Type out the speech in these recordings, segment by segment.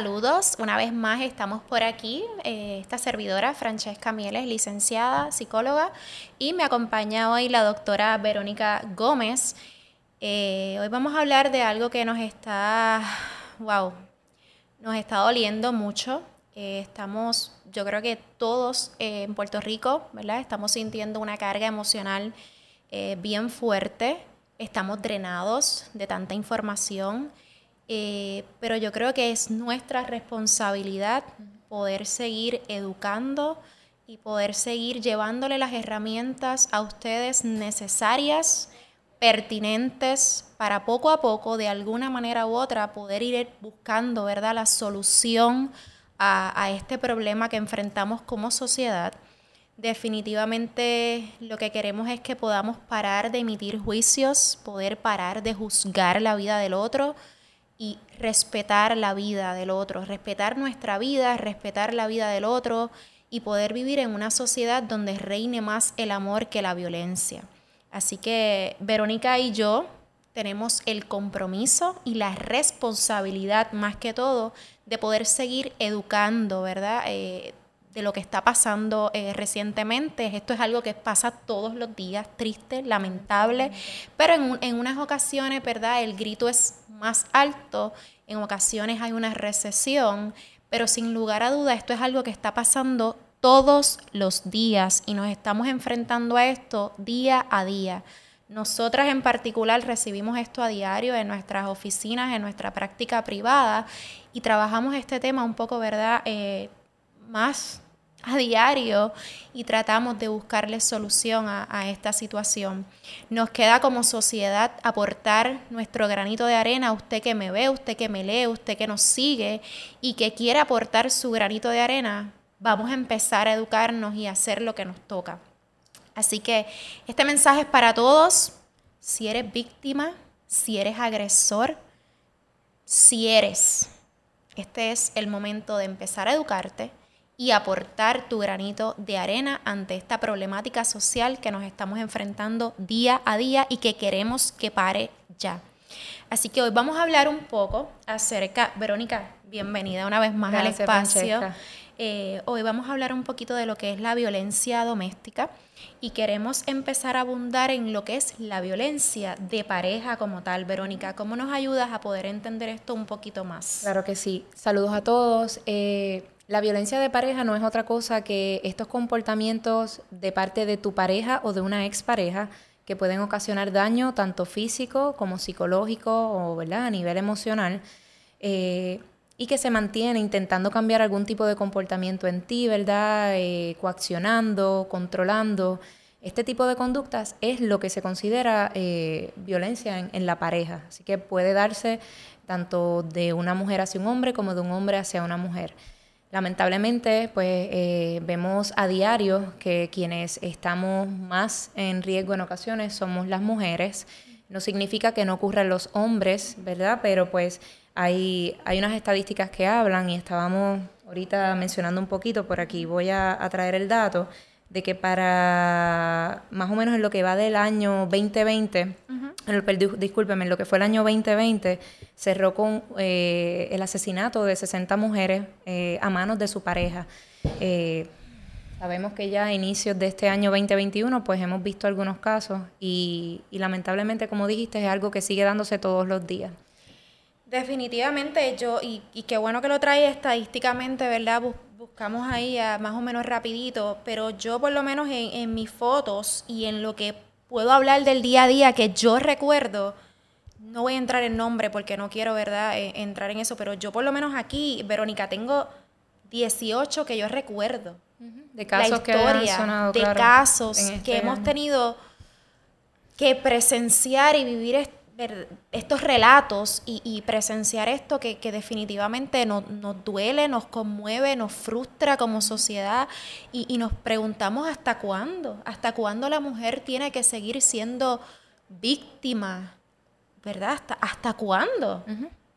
Saludos, una vez más estamos por aquí. Eh, esta servidora, Francesca Mieles, licenciada, psicóloga, y me acompaña hoy la doctora Verónica Gómez. Eh, hoy vamos a hablar de algo que nos está, wow, nos está doliendo mucho. Eh, estamos, yo creo que todos en Puerto Rico, ¿verdad? Estamos sintiendo una carga emocional bien fuerte. Estamos drenados de tanta información. Eh, pero yo creo que es nuestra responsabilidad poder seguir educando y poder seguir llevándole las herramientas a ustedes necesarias, pertinentes, para poco a poco, de alguna manera u otra, poder ir buscando ¿verdad? la solución a, a este problema que enfrentamos como sociedad. Definitivamente lo que queremos es que podamos parar de emitir juicios, poder parar de juzgar la vida del otro, y respetar la vida del otro, respetar nuestra vida, respetar la vida del otro y poder vivir en una sociedad donde reine más el amor que la violencia. Así que Verónica y yo tenemos el compromiso y la responsabilidad más que todo de poder seguir educando, ¿verdad? Eh, de lo que está pasando eh, recientemente. Esto es algo que pasa todos los días, triste, lamentable, pero en, en, unas ocasiones, ¿verdad? El grito es más alto, en ocasiones hay una recesión, pero sin lugar a duda esto es algo que está pasando todos los días y nos estamos enfrentando a esto día a día. Nosotras en particular recibimos esto a diario en nuestras oficinas, en nuestra práctica privada y trabajamos este tema un poco, ¿verdad? Eh, más a diario y tratamos de buscarle solución a, esta situación. Nos queda como sociedad aportar nuestro granito de arena, usted que me ve, usted que me lee, usted que nos sigue y que quiere aportar su granito de arena, vamos a empezar a educarnos y a hacer lo que nos toca. Así que este mensaje es para todos, si eres víctima, si eres agresor, si eres. Este es el momento de empezar a educarte y aportar tu granito de arena ante esta problemática social que nos estamos enfrentando día a día y que queremos que pare ya. Así que hoy vamos a hablar un poco acerca, Verónica, bienvenida una vez más al espacio. Eh, hoy vamos a hablar un poquito de lo que es la violencia doméstica y queremos empezar a abundar en lo que es la violencia de pareja como tal. Verónica, ¿cómo nos ayudas a poder entender esto un poquito más? Claro que sí. Saludos a todos. Eh, la violencia de pareja no es otra cosa que estos comportamientos de parte de tu pareja o de una expareja que pueden ocasionar daño tanto físico como psicológico o ¿verdad? a nivel emocional eh, y que se mantiene intentando cambiar algún tipo de comportamiento en ti, ¿verdad? Eh, coaccionando, controlando. Este tipo de conductas es lo que se considera eh, violencia en, en, la pareja. Así que puede darse tanto de una mujer hacia un hombre como de un hombre hacia una mujer. Lamentablemente, pues eh, vemos a diario que quienes estamos más en riesgo en ocasiones somos las mujeres. No significa que no ocurran los hombres, ¿verdad? Pero pues hay, hay unas estadísticas que hablan y estábamos ahorita mencionando un poquito, por aquí voy a traer el dato, de que para más o menos en lo que va del año 2020, en en lo que fue el año 2020, cerró con eh, el asesinato de 60 mujeres eh, a manos de su pareja. Eh, sabemos que ya a inicios de este año 2021, pues hemos visto algunos casos y, y lamentablemente, como dijiste, es algo que sigue dándose todos los días. Definitivamente yo, y, y qué bueno que lo trae estadísticamente, ¿verdad? Buscamos ahí más o menos rapidito, pero yo por lo menos en, mis fotos y en lo que puedo hablar del día a día que yo recuerdo, no voy a entrar en nombre porque no quiero, ¿verdad?, e, entrar en eso, pero yo por lo menos aquí, Verónica, tengo 18 que yo recuerdo. De casos que sonado, de casos que este hemos tenido que presenciar y vivir estos relatos y, presenciar esto que, definitivamente nos, duele, nos conmueve, nos frustra como sociedad y, nos preguntamos hasta cuándo, hasta cuándo la mujer tiene que seguir siendo víctima, ¿verdad? ¿Hasta, hasta cuándo?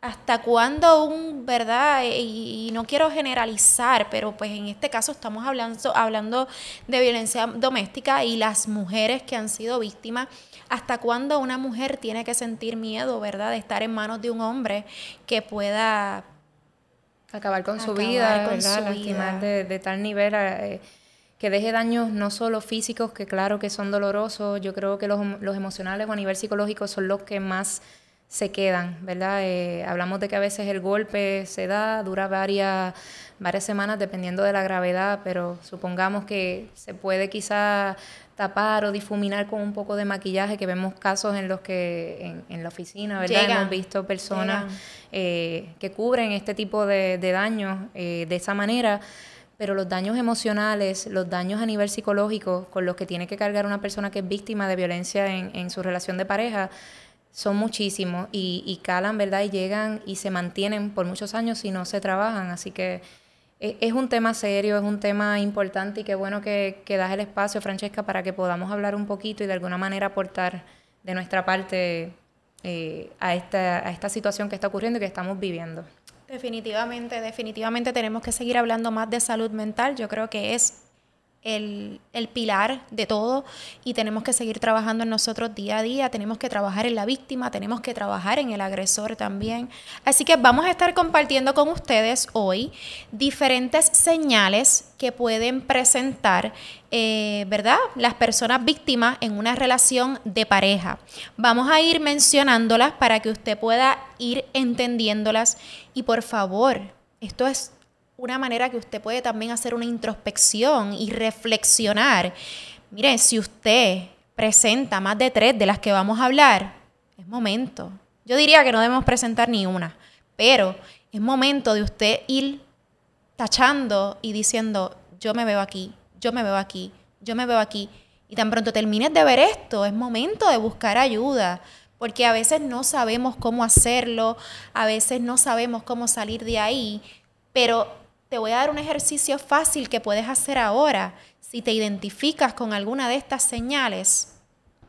¿Hasta cuándo un, verdad? Y, no quiero generalizar, pero pues en este caso estamos hablando, hablando de violencia doméstica y las mujeres que han sido víctimas ¿Hasta cuándo una mujer tiene que sentir miedo, verdad, de estar en manos de un hombre que pueda Acabar con su vida, con ¿verdad? Lastimar De, tal nivel eh, que deje daños no solo físicos, que claro que son dolorosos, yo creo que los, los emocionales o a nivel psicológico son los que más se quedan, ¿verdad? Eh, hablamos de que a veces el golpe se da, dura varias, varias semanas dependiendo de la gravedad, pero supongamos que se puede quizá tapar o difuminar con un poco de maquillaje, que vemos casos en los que en, la oficina, ¿verdad? Hemos visto personas eh, que cubren este tipo de, daños eh, de esa manera, pero los daños emocionales, los daños a nivel psicológico con los que tiene que cargar una persona que es víctima de violencia en, en su relación de pareja, son muchísimos y, y, calan, ¿verdad? Y llegan y se mantienen por muchos años si no se trabajan. Así que e, es, un tema serio, es un tema importante y qué bueno que, que das el espacio, Francesca, para que podamos hablar un poquito y de alguna manera aportar de nuestra parte eh, a, esta, a esta situación que está ocurriendo y que estamos viviendo. Definitivamente, definitivamente tenemos que seguir hablando más de salud mental. Yo creo que es el, pilar de todo y tenemos que seguir trabajando en nosotros día a día, tenemos que trabajar en la víctima, tenemos que trabajar en el agresor también. Así que vamos a estar compartiendo con ustedes hoy diferentes señales que pueden presentar, eh, ¿verdad? Las personas víctimas en una relación de pareja. Vamos a ir mencionándolas para que usted pueda ir entendiéndolas y por favor, esto es una manera que usted puede también hacer una introspección y reflexionar. Mire, si usted presenta más de tres de las que vamos a hablar, es momento. Yo diría que no debemos presentar ni una, pero es momento de usted ir tachando y diciendo, yo me veo aquí, yo me veo aquí, yo me veo aquí. Y tan pronto termines de ver esto, es momento de buscar ayuda, porque a veces no sabemos cómo hacerlo, a veces no sabemos cómo salir de ahí, pero te voy a dar un ejercicio fácil que puedes hacer ahora. Si te identificas con alguna de estas señales,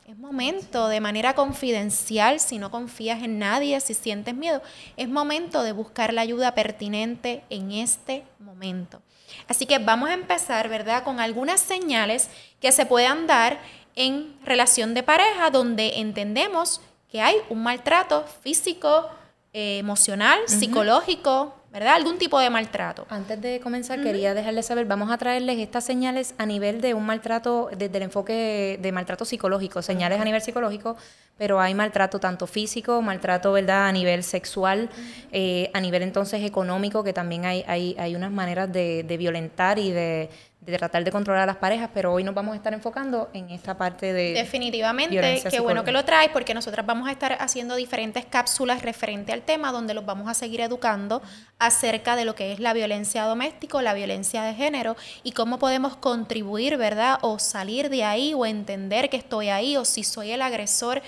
es momento de manera confidencial, si no confías en nadie, si sientes miedo, es momento de buscar la ayuda pertinente en este momento. Así que vamos a empezar, ¿verdad? Con algunas señales que se puedan dar en relación de pareja donde entendemos que hay un maltrato físico, eh, emocional, psicológico, ¿verdad? Algún tipo de maltrato. Antes de comenzar, quería dejarles saber, vamos a traerles estas señales a nivel de un maltrato, desde el enfoque de maltrato psicológico, señales a nivel psicológico, pero hay maltrato tanto físico, maltrato, ¿verdad?, a nivel sexual, eh, a nivel entonces económico, que también hay, hay, hay unas maneras de, de violentar y de, de tratar de controlar a las parejas, pero hoy nos vamos a estar enfocando en esta parte de... Definitivamente, qué bueno que lo traes, porque nosotras vamos a estar haciendo diferentes cápsulas referente al tema, donde los vamos a seguir educando acerca de lo que es la violencia doméstica, la violencia de género, y cómo podemos contribuir, ¿verdad? O salir de ahí, o entender que estoy ahí, o si soy el agresor,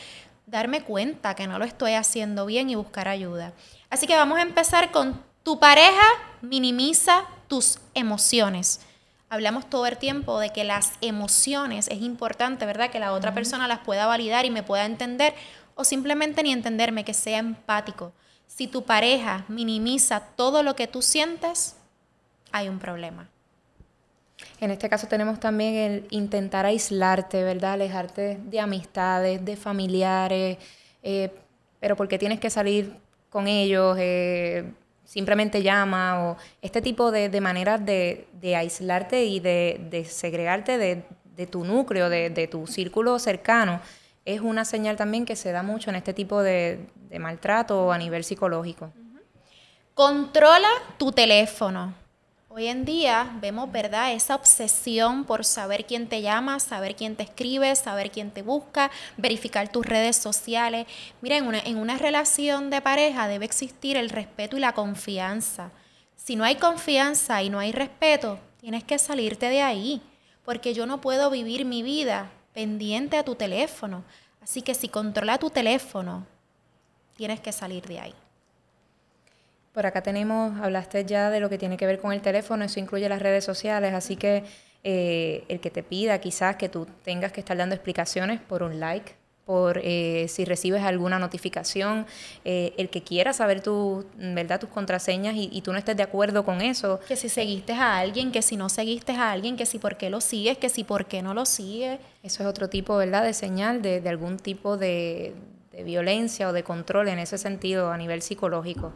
darme cuenta que no lo estoy haciendo bien y buscar ayuda. Así que vamos a empezar con tu pareja minimiza tus emociones hablamos todo el tiempo de que las emociones es importante, ¿verdad? Que la otra persona las pueda validar y me pueda entender o simplemente ni entenderme, que sea empático. Si tu pareja minimiza todo lo que tú sientes, hay un problema. En este caso tenemos también el intentar aislarte, ¿verdad? Alejarte de amistades, de familiares, eh, pero porque tienes que salir con ellos, eh, simplemente llama o este tipo de, de maneras de, aislarte y de, segregarte de, tu núcleo, de, tu círculo cercano, es una señal también que se da mucho en este tipo de, maltrato a nivel psicológico. Controla tu teléfono. Hoy en día vemos, ¿verdad?, esa obsesión por saber quién te llama, saber quién te escribe, saber quién te busca, verificar tus redes sociales. Mira, en una, en una relación de pareja debe existir el respeto y la confianza. Si no hay confianza y no hay respeto, tienes que salirte de ahí, porque yo no puedo vivir mi vida pendiente a tu teléfono. Así que si controla tu teléfono, tienes que salir de ahí. Por acá tenemos, hablaste ya de lo que tiene que ver con el teléfono, eso incluye las redes sociales, así que eh, el que te pida quizás que tú tengas que estar dando explicaciones por un like, por eh, si recibes alguna notificación, eh, el que quiera saber tu, ¿verdad? tus contraseñas y, tú no estés de acuerdo con eso. Que si seguiste a alguien, que si no seguiste a alguien, que si por qué lo sigues, que si por qué no lo sigues. Eso es otro tipo ¿verdad? de señal de, de algún tipo de, de, violencia o de control en ese sentido a nivel psicológico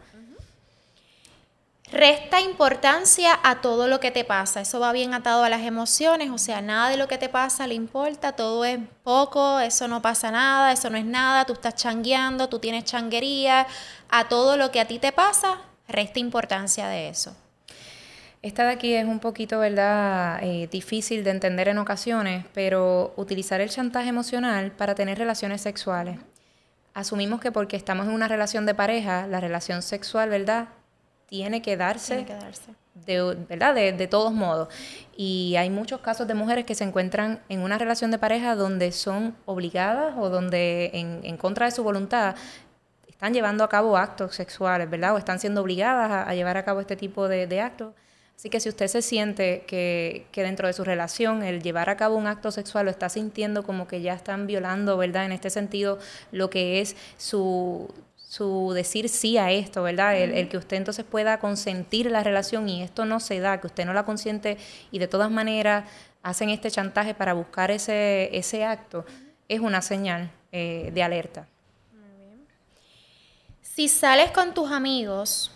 Resta importancia a todo lo que te pasa. Eso va bien atado a las emociones, o sea, nada de lo que te pasa le importa, todo es poco, eso no pasa nada, eso no es nada, tú estás changueando, tú tienes changuería. A todo lo que a ti te pasa, resta importancia de eso. Esta de aquí es un poquito, ¿verdad?, eh, difícil de entender en ocasiones, pero utilizar el chantaje emocional para tener relaciones sexuales. Asumimos que porque estamos en una relación de pareja, la relación sexual, ¿verdad?, tiene que darse, De, ¿verdad? De, todos modos. Y hay muchos casos de mujeres que se encuentran en una relación de pareja donde son obligadas o donde en, contra de su voluntad están llevando a cabo actos sexuales, ¿verdad? O están siendo obligadas a, llevar a cabo este tipo de, actos. Así que si usted se siente que, que, dentro de su relación el llevar a cabo un acto sexual lo está sintiendo como que ya están violando, ¿verdad? En este sentido, lo que es su, su decir sí a esto, ¿verdad? El, que usted entonces pueda consentir la relación y esto no se da, que usted no la consiente y de todas maneras hacen este chantaje para buscar ese, ese acto, es una señal eh, de alerta. Si sales con tus amigos,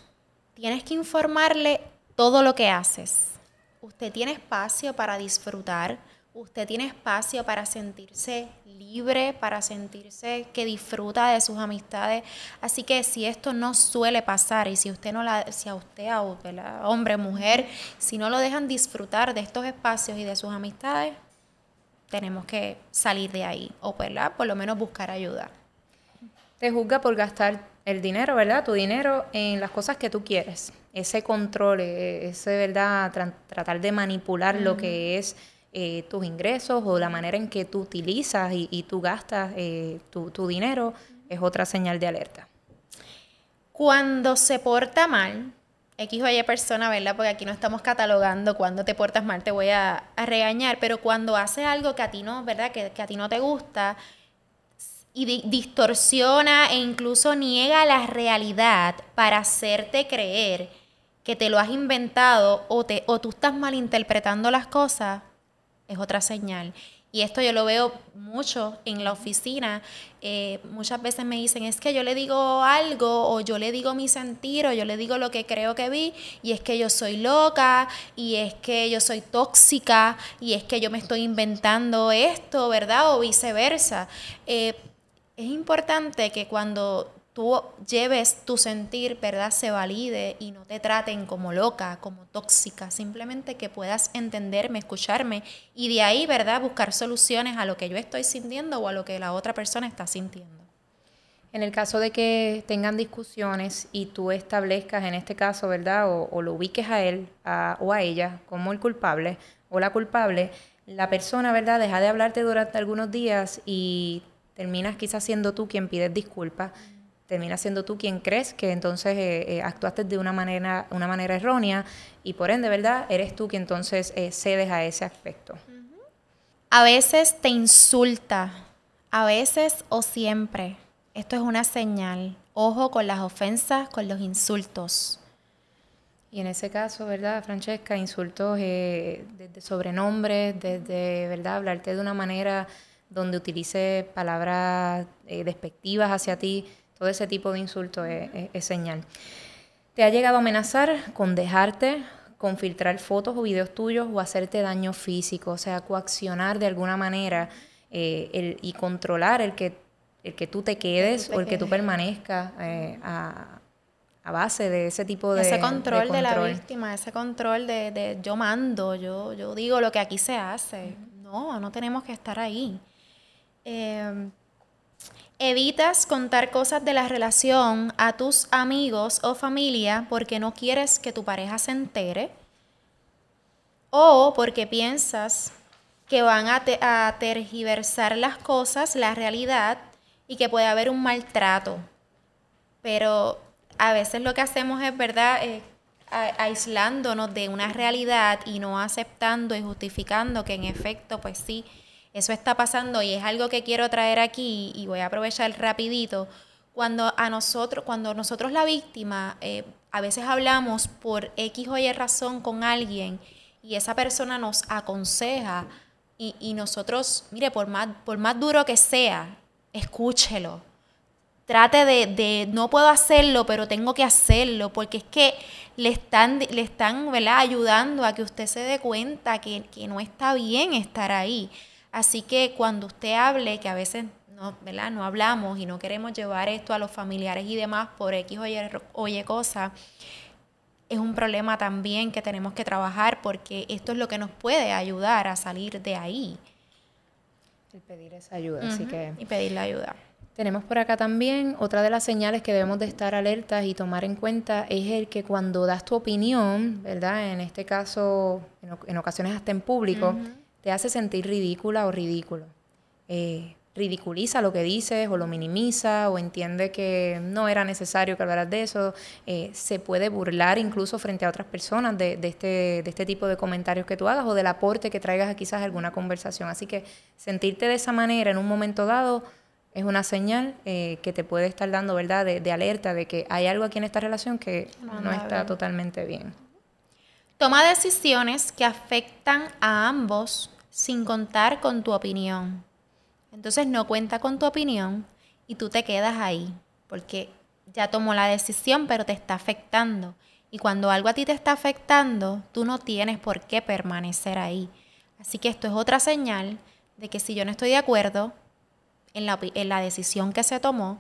tienes que informarle todo lo que haces. Usted tiene espacio para disfrutar usted tiene espacio para sentirse libre, para sentirse que disfruta de sus amistades. Así que si esto no suele pasar y si usted no la, si a usted, a hombre, mujer, si no lo dejan disfrutar de estos espacios y de sus amistades, tenemos que salir de ahí o ¿verdad? por lo menos buscar ayuda. Te juzga por gastar el dinero, ¿verdad? Tu dinero en las cosas que tú quieres. Ese control, e, ese, ¿verdad? tratar de manipular lo que es eh, tus ingresos o la manera en que tú utilizas y, tú gastas eh, tu, dinero es otra señal de alerta. Cuando se porta mal, X o Y persona, ¿verdad? Porque aquí no estamos catalogando cuando te portas mal, te voy a, regañar, pero cuando hace algo que a ti no, ¿verdad? Que, a ti no te gusta y distorsiona e incluso niega la realidad para hacerte creer que te lo has inventado o, te, o tú estás malinterpretando las cosas, es otra señal. Y esto yo lo veo mucho en la oficina. Eh, muchas veces me dicen, es que yo le digo algo o yo le digo mi sentir o yo le digo lo que creo que vi y es que yo soy loca y es que yo soy tóxica y es que yo me estoy inventando esto, ¿verdad? O viceversa. Eh, es importante que cuando tú lleves tu sentir, ¿verdad? Se valide y no te traten como loca, como tóxica, simplemente que puedas entenderme, escucharme y de ahí, ¿verdad? Buscar soluciones a lo que yo estoy sintiendo o a lo que la otra persona está sintiendo. En el caso de que tengan discusiones y tú establezcas en este caso, ¿verdad? O, lo ubiques a él o a ella como el culpable o la culpable, la persona, ¿verdad? Deja de hablarte durante algunos días y terminas quizás siendo tú quien pides disculpas termina siendo tú quien crees que entonces eh, eh, actuaste de una manera, una manera errónea y por ende, ¿verdad? Eres tú quien entonces eh, cedes a ese aspecto. A veces te insulta, a veces o siempre. Esto es una señal. Ojo con las ofensas, con los insultos. Y en ese caso, ¿verdad, Francesca? Insultos desde sobrenombres, desde, ¿verdad? Hablarte de una manera donde utilice palabras despectivas hacia ti todo ese tipo de insulto es, señal. ¿Te ha llegado a amenazar con dejarte, con filtrar fotos o videos tuyos o hacerte daño físico? O sea, coaccionar de alguna manera eh, y controlar el que, el que tú te quedes o el que tú permanezcas eh, a, base de ese tipo de ese control de, la víctima ese control de, yo mando yo yo digo lo que aquí se hace. No no tenemos que estar ahí. Eh, Evitas contar cosas de la relación a tus amigos o familia porque no quieres que tu pareja se entere o porque piensas que van a, tergiversar las cosas, la realidad y que puede haber un maltrato. Pero a veces lo que hacemos es, ¿verdad? Eh, aislándonos de una realidad y no aceptando y justificando que en efecto, pues sí, eso está pasando y es algo que quiero traer aquí y voy a aprovechar rapidito. Cuando a nosotros, cuando nosotros la víctima, eh, a veces hablamos por X o Y razón con alguien y esa persona nos aconseja y, nosotros, mire, por más, por más duro que sea, escúchelo. trate de, no puedo hacerlo, pero tengo que hacerlo, porque es que le están, le están ayudando a que usted se dé cuenta que, que no está bien estar ahí. Así que cuando usted hable, que a veces no, ¿verdad? no hablamos y no queremos llevar esto a los familiares y demás por X o Y, oye cosa, es un problema también que tenemos que trabajar porque esto es lo que nos puede ayudar a salir de ahí. El pedir esa ayuda, así que... Y pedir la ayuda. Tenemos por acá también otra de las señales que debemos de estar alertas y tomar en cuenta es el que cuando das tu opinión, ¿verdad? En este caso, en, ocasiones hasta en público, te hace sentir ridícula o ridículo. Eh, ridiculiza lo que dices o lo minimiza o entiende que no era necesario que hablaras de eso, eh, se puede burlar incluso frente a otras personas de, este, de este tipo de comentarios que tú hagas o del aporte que traigas a quizás alguna conversación. Así que sentirte de esa manera en un momento dado es una señal eh, que te puede estar dando, ¿verdad?, de, alerta de que hay algo aquí en esta relación que no está totalmente bien. Toma decisiones que afectan a ambos sin contar con tu opinión. Entonces no cuenta con tu opinión y tú te quedas ahí, porque ya tomó la decisión, pero te está afectando. Y cuando algo a ti te está afectando, tú no tienes por qué permanecer ahí. Así que esto es otra señal de que si yo no estoy de acuerdo en la, en la decisión que se tomó,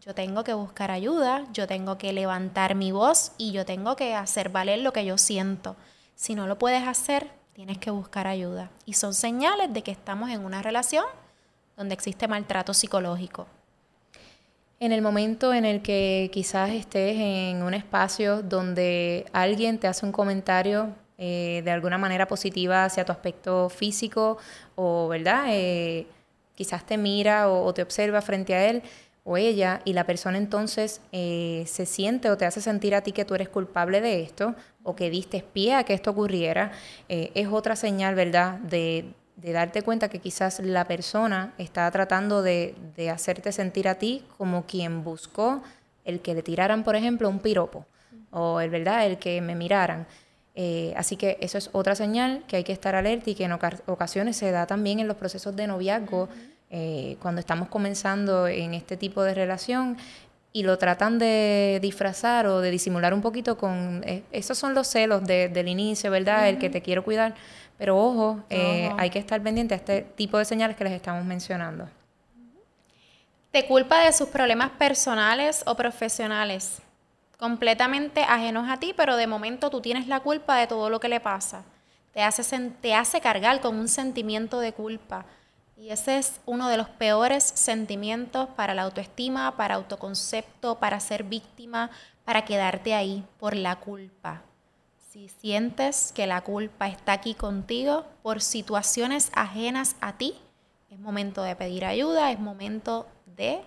yo tengo que buscar ayuda, yo tengo que levantar mi voz y yo tengo que hacer valer lo que yo siento. Si no lo puedes hacer, tienes que buscar ayuda. Y son señales de que estamos en una relación donde existe maltrato psicológico. En el momento en el que quizás estés en un espacio donde alguien te hace un comentario eh, de alguna manera positiva hacia tu aspecto físico o, ¿verdad? Eh, quizás te mira o, te observa frente a él o ella y la persona entonces eh, se siente o te hace sentir a ti que tú eres culpable de esto o que diste pie a que esto ocurriera, es otra señal, ¿verdad?, de, de darte cuenta que quizás la persona está tratando de, hacerte sentir a ti como quien buscó el que le tiraran, por ejemplo, un piropo o el verdad, el que me miraran. Eh, así que eso es otra señal que hay que estar alerta y que en ocasiones se da también en los procesos de noviazgo, eh, cuando estamos comenzando en este tipo de relación y lo tratan de disfrazar o de disimular un poquito con... Eh, esos son los celos del inicio, ¿verdad? El que te quiero cuidar pero ojo, eh, hay que estar pendiente a este tipo de señales que les estamos mencionando. Te culpa de sus problemas personales o profesionales, completamente ajenos a ti, pero de momento tú tienes la culpa de todo lo que le pasa. Te hace, te hace cargar con un sentimiento de culpa. Y ese es uno de los peores sentimientos para la autoestima, para autoconcepto, para ser víctima, para quedarte ahí por la culpa. Si sientes que la culpa está aquí contigo por situaciones ajenas a ti, es momento de pedir ayuda, es momento de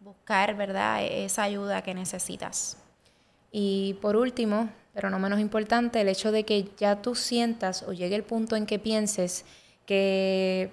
buscar, ¿verdad?, esa ayuda que necesitas. Y por último, pero no menos importante, el hecho de que ya tú sientas o llegue el punto en que pienses que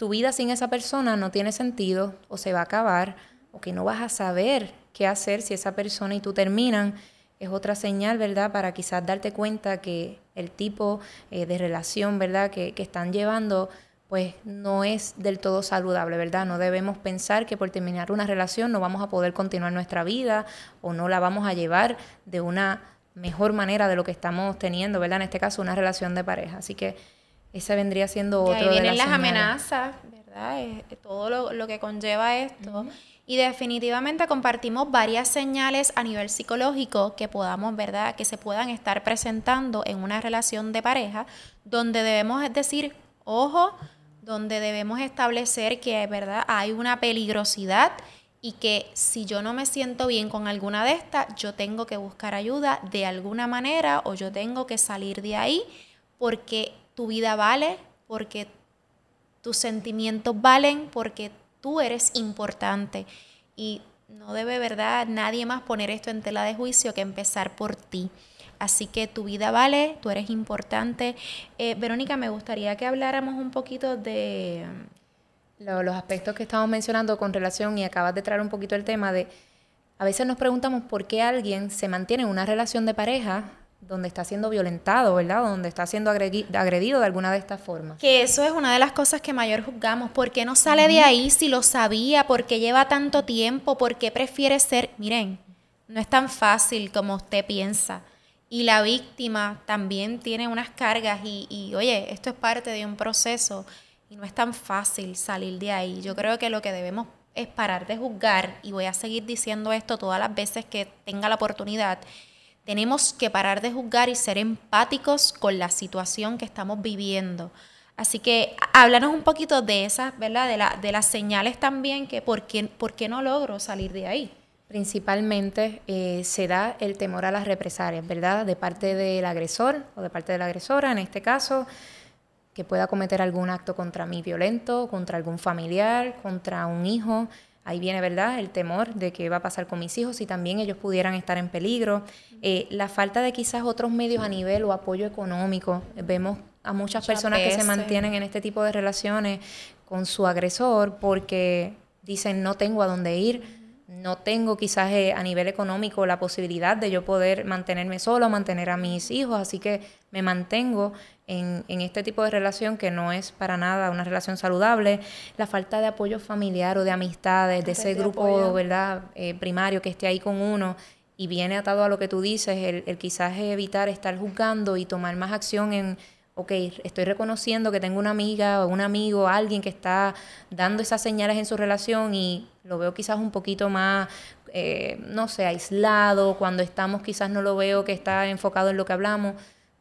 tu vida sin esa persona no tiene sentido o se va a acabar o que no vas a saber qué hacer si esa persona y tú terminan es otra señal, ¿verdad? Para quizás darte cuenta que el tipo eh, de relación, ¿verdad? Que, que, están llevando, pues no es del todo saludable, ¿verdad? No debemos pensar que por terminar una relación no vamos a poder continuar nuestra vida o no la vamos a llevar de una mejor manera de lo que estamos teniendo, ¿verdad? En este caso, una relación de pareja. Así que esa vendría siendo otro y ahí vienen las, amenazas, ¿verdad? todo lo, que conlleva esto. Y definitivamente compartimos varias señales a nivel psicológico que podamos, ¿verdad? Que se puedan estar presentando en una relación de pareja, donde debemos decir, ojo, donde debemos establecer que, ¿verdad? Hay una peligrosidad y que si yo no me siento bien con alguna de estas, yo tengo que buscar ayuda de alguna manera o yo tengo que salir de ahí porque tu vida vale, porque tus sentimientos valen, porque tú eres importante y no debe, ¿verdad?, nadie más poner esto en tela de juicio que empezar por ti. Así que tu vida vale, tú eres importante. Eh, Verónica, me gustaría que habláramos un poquito de... Los, aspectos que estamos mencionando con relación, y acabas de traer un poquito el tema de, a veces nos preguntamos por qué alguien se mantiene en una relación de pareja donde está siendo violentado, ¿verdad? Donde está siendo agredido de alguna de estas formas. Que eso es una de las cosas que mayor juzgamos. ¿Por qué no sale de ahí si lo sabía? ¿Por qué lleva tanto tiempo? ¿Por qué prefiere ser? Miren, no es tan fácil como usted piensa. Y la víctima también tiene unas cargas y, y oye, esto es parte de un proceso y no es tan fácil salir de ahí. Yo creo que lo que debemos es parar de juzgar y voy a seguir diciendo esto todas las veces que tenga la oportunidad tenemos que parar de juzgar y ser empáticos con la situación que estamos viviendo. Así que háblanos un poquito de esas, ¿verdad? De, la, de las señales también, que por qué, por qué no logro salir de ahí. Principalmente eh, se da el temor a las represalias, ¿verdad? De parte del agresor o de parte de la agresora, en este caso, que pueda cometer algún acto contra mí violento, contra algún familiar, contra un hijo. Ahí viene, ¿verdad?, el temor de qué va a pasar con mis hijos y también ellos pudieran estar en peligro. Eh, la falta de quizás otros medios a nivel o apoyo económico. Vemos a muchas personas que se mantienen en este tipo de relaciones con su agresor porque dicen no tengo a dónde ir, no tengo quizás eh, a nivel económico la posibilidad de yo poder mantenerme solo, mantener a mis hijos, así que me mantengo en, este tipo de relación que no es para nada una relación saludable, la falta de apoyo familiar o de amistades, de ese grupo ¿verdad? Eh, primario que esté ahí con uno y viene atado a lo que tú dices, el, el quizás evitar estar juzgando y tomar más acción en ok, estoy reconociendo que tengo una amiga o un amigo, alguien que está dando esas señales en su relación y lo veo quizás un poquito más, eh, no sé, aislado, cuando estamos quizás no lo veo que está enfocado en lo que hablamos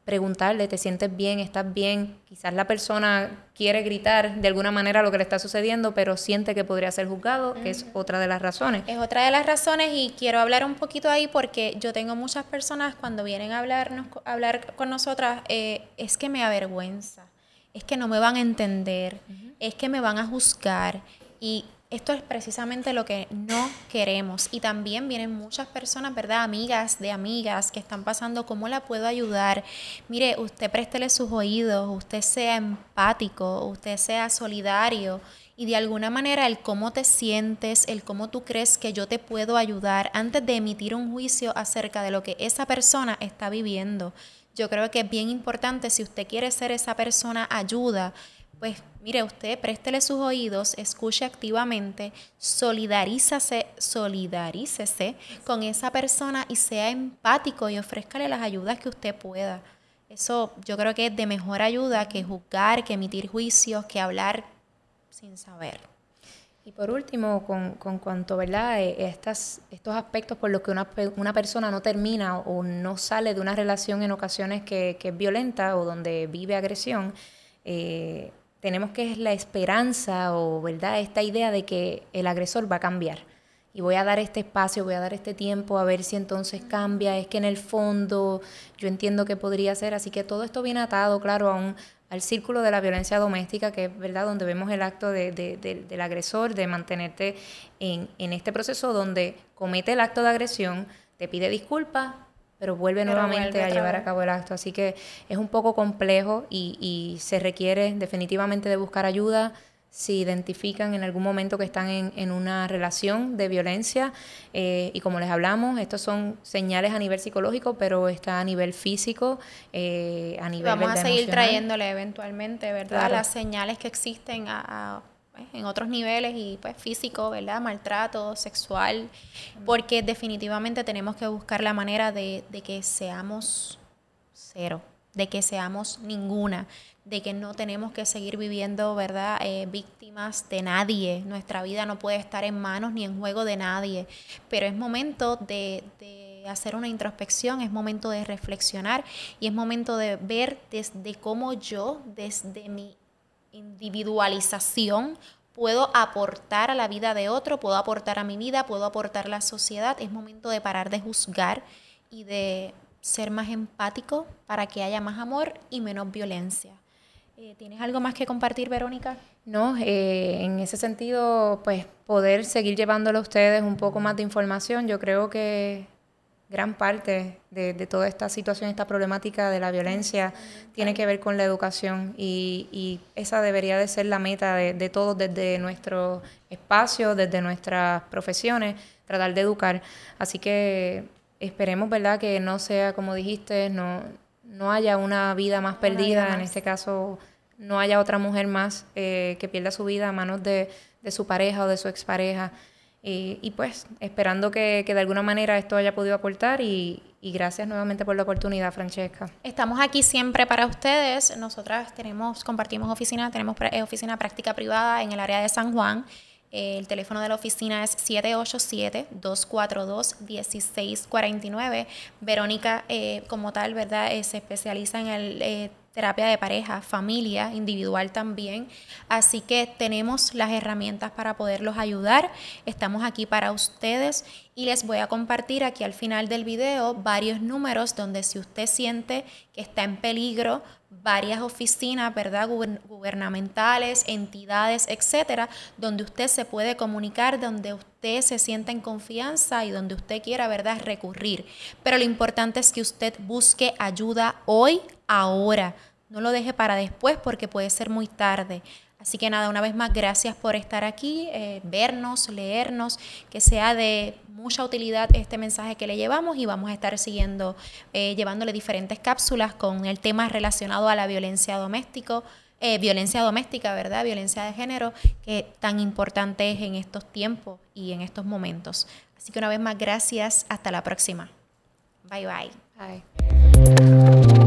preguntarle, ¿te sientes bien? ¿Estás bien? Quizás la persona quiere gritar de alguna manera lo que le está sucediendo, pero siente que podría ser juzgado, que es otra de las razones. Es otra de las razones y quiero hablar un poquito ahí porque yo tengo muchas personas cuando vienen a hablarnos, hablar con nosotras, eh, es que me avergüenza, es que no me van a entender, es que me van a juzgar y esto es precisamente lo que no queremos. Y también vienen muchas personas, ¿verdad? Amigas de amigas que están pasando, ¿cómo la puedo ayudar? Mire, usted préstele sus oídos, usted sea empático, usted sea solidario. Y de alguna manera el cómo te sientes, el cómo tú crees que yo te puedo ayudar antes de emitir un juicio acerca de lo que esa persona está viviendo. Yo creo que es bien importante, si usted quiere ser esa persona ayuda, pues mire, usted préstele sus oídos, escuche activamente, solidarízase, solidarícese con esa persona y sea empático y ofrézcale las ayudas que usted pueda. Eso yo creo que es de mejor ayuda que juzgar, que emitir juicios, que hablar sin saber. Y por último, con, con cuanto ¿verdad? Eh, estas, estos aspectos por los que una, una, persona no termina o no sale de una relación en ocasiones que, que es violenta o donde vive agresión, eh, tenemos que es la esperanza o verdad esta idea de que el agresor va a cambiar. Y voy a dar este espacio, voy a dar este tiempo a ver si entonces cambia, es que en el fondo yo entiendo que podría ser, así que todo esto viene atado, claro, a un, al círculo de la violencia doméstica, que es verdad donde vemos el acto de, del agresor, de mantenerte en, en este proceso donde comete el acto de agresión, te pide disculpas, pero vuelve nuevamente a llevar a cabo el acto. Así que es un poco complejo y, y, se requiere definitivamente de buscar ayuda si identifican en algún momento que están en, en una relación de violencia. Eh, y como les hablamos, estos son señales a nivel psicológico, pero está a nivel físico, eh, a nivel Vamos a seguir trayéndole eventualmente, ¿verdad? Las señales que existen a pues, en otros niveles y pues físico, ¿verdad? Maltrato, sexual, porque definitivamente tenemos que buscar la manera de, que seamos cero, de que seamos ninguna, de que no tenemos que seguir viviendo, ¿verdad? Eh, víctimas de nadie. Nuestra vida no puede estar en manos ni en juego de nadie, pero es momento de, de hacer una introspección, es momento de reflexionar y es momento de ver desde cómo yo, desde mi individualización puedo aportar a la vida de otro, puedo aportar a mi vida, puedo aportar a la sociedad. Es momento de parar de juzgar y de ser más empático para que haya más amor y menos violencia. Eh, ¿Tienes algo más que compartir, Verónica? No, eh, en ese sentido, pues poder seguir llevándole a ustedes un poco más de información. Yo creo que gran parte de, toda esta situación, esta problemática de la violencia, tiene que ver con la educación y, esa debería de ser la meta de, todos desde nuestro espacio, desde nuestras profesiones, tratar de educar. Así que esperemos, ¿verdad? Que no sea como dijiste, no, no haya una vida más perdida, en este caso no haya otra mujer más eh, que pierda su vida a manos de, de su pareja o de su expareja. Y, y pues esperando que, que, de alguna manera esto haya podido aportar y, y, gracias nuevamente por la oportunidad, Francesca. Estamos aquí siempre para ustedes. Nosotras tenemos, compartimos oficina, tenemos eh, oficina práctica privada en el área de San Juan. El teléfono de la oficina es 787-242-1649. Verónica, eh, como tal, ¿verdad? Eh, se especializa en el eh, terapia de pareja, familia, individual también. Así que tenemos las herramientas para poderlos ayudar. Estamos aquí para ustedes y les voy a compartir aquí al final del video varios números donde si usted siente que está en peligro, varias oficinas, ¿verdad? gubernamentales, entidades, etcétera, donde usted se puede comunicar, donde usted se sienta en confianza y donde usted quiera, ¿verdad?, recurrir. Pero lo importante es que usted busque ayuda hoy, ahora. No lo deje para después porque puede ser muy tarde. Así que nada, una vez más, gracias por estar aquí, eh, vernos, leernos, que sea de mucha utilidad este mensaje que le llevamos y vamos a estar siguiendo, eh, llevándole diferentes cápsulas con el tema relacionado a la violencia doméstica, eh, violencia doméstica, ¿verdad? Violencia de género, que tan importante es en estos tiempos y en estos momentos. Así que una vez más, gracias. Hasta la próxima. Bye bye. Bye.